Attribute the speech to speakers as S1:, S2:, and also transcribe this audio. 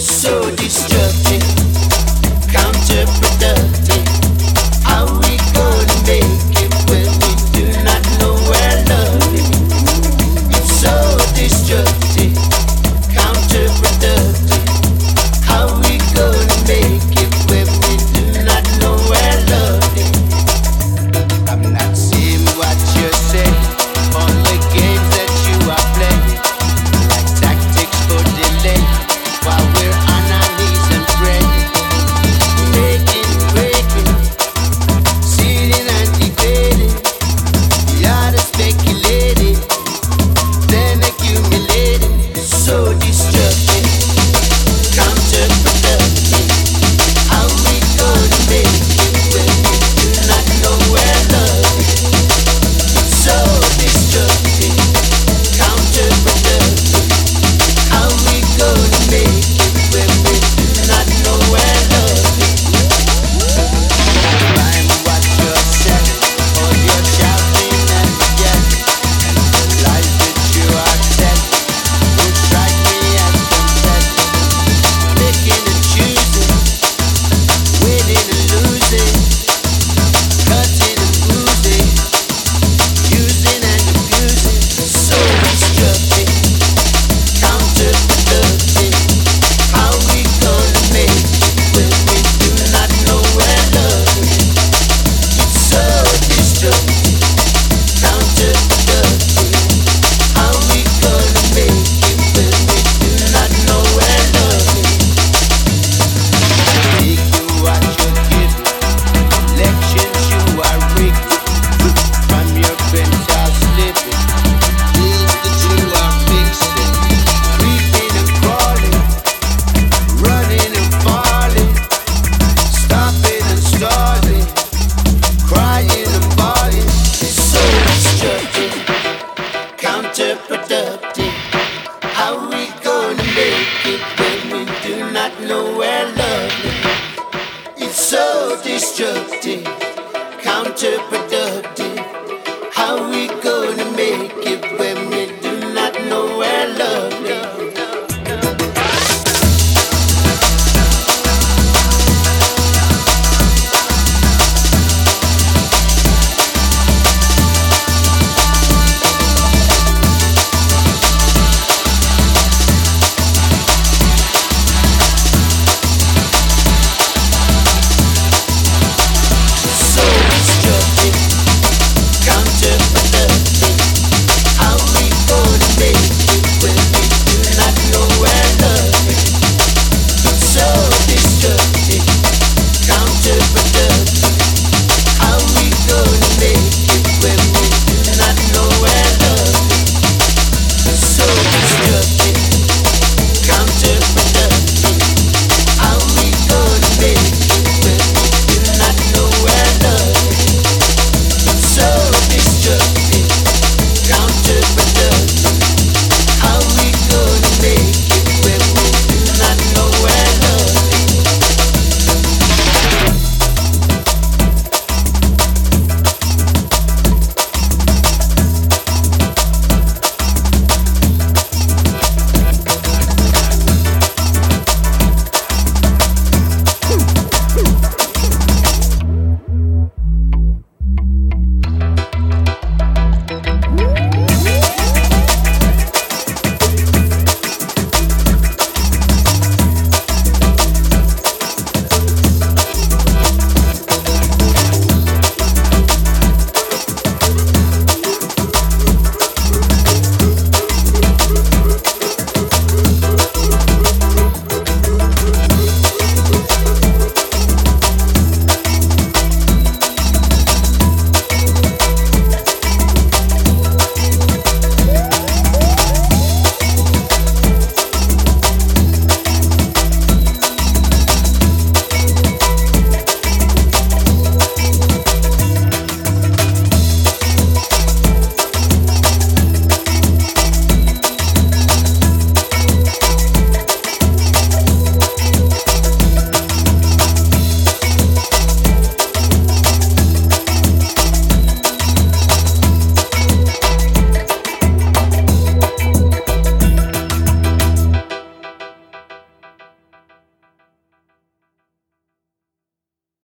S1: so destructive, counterproductive. How we gonna make it when we do not know where love is? It's so destructive, counterproductive.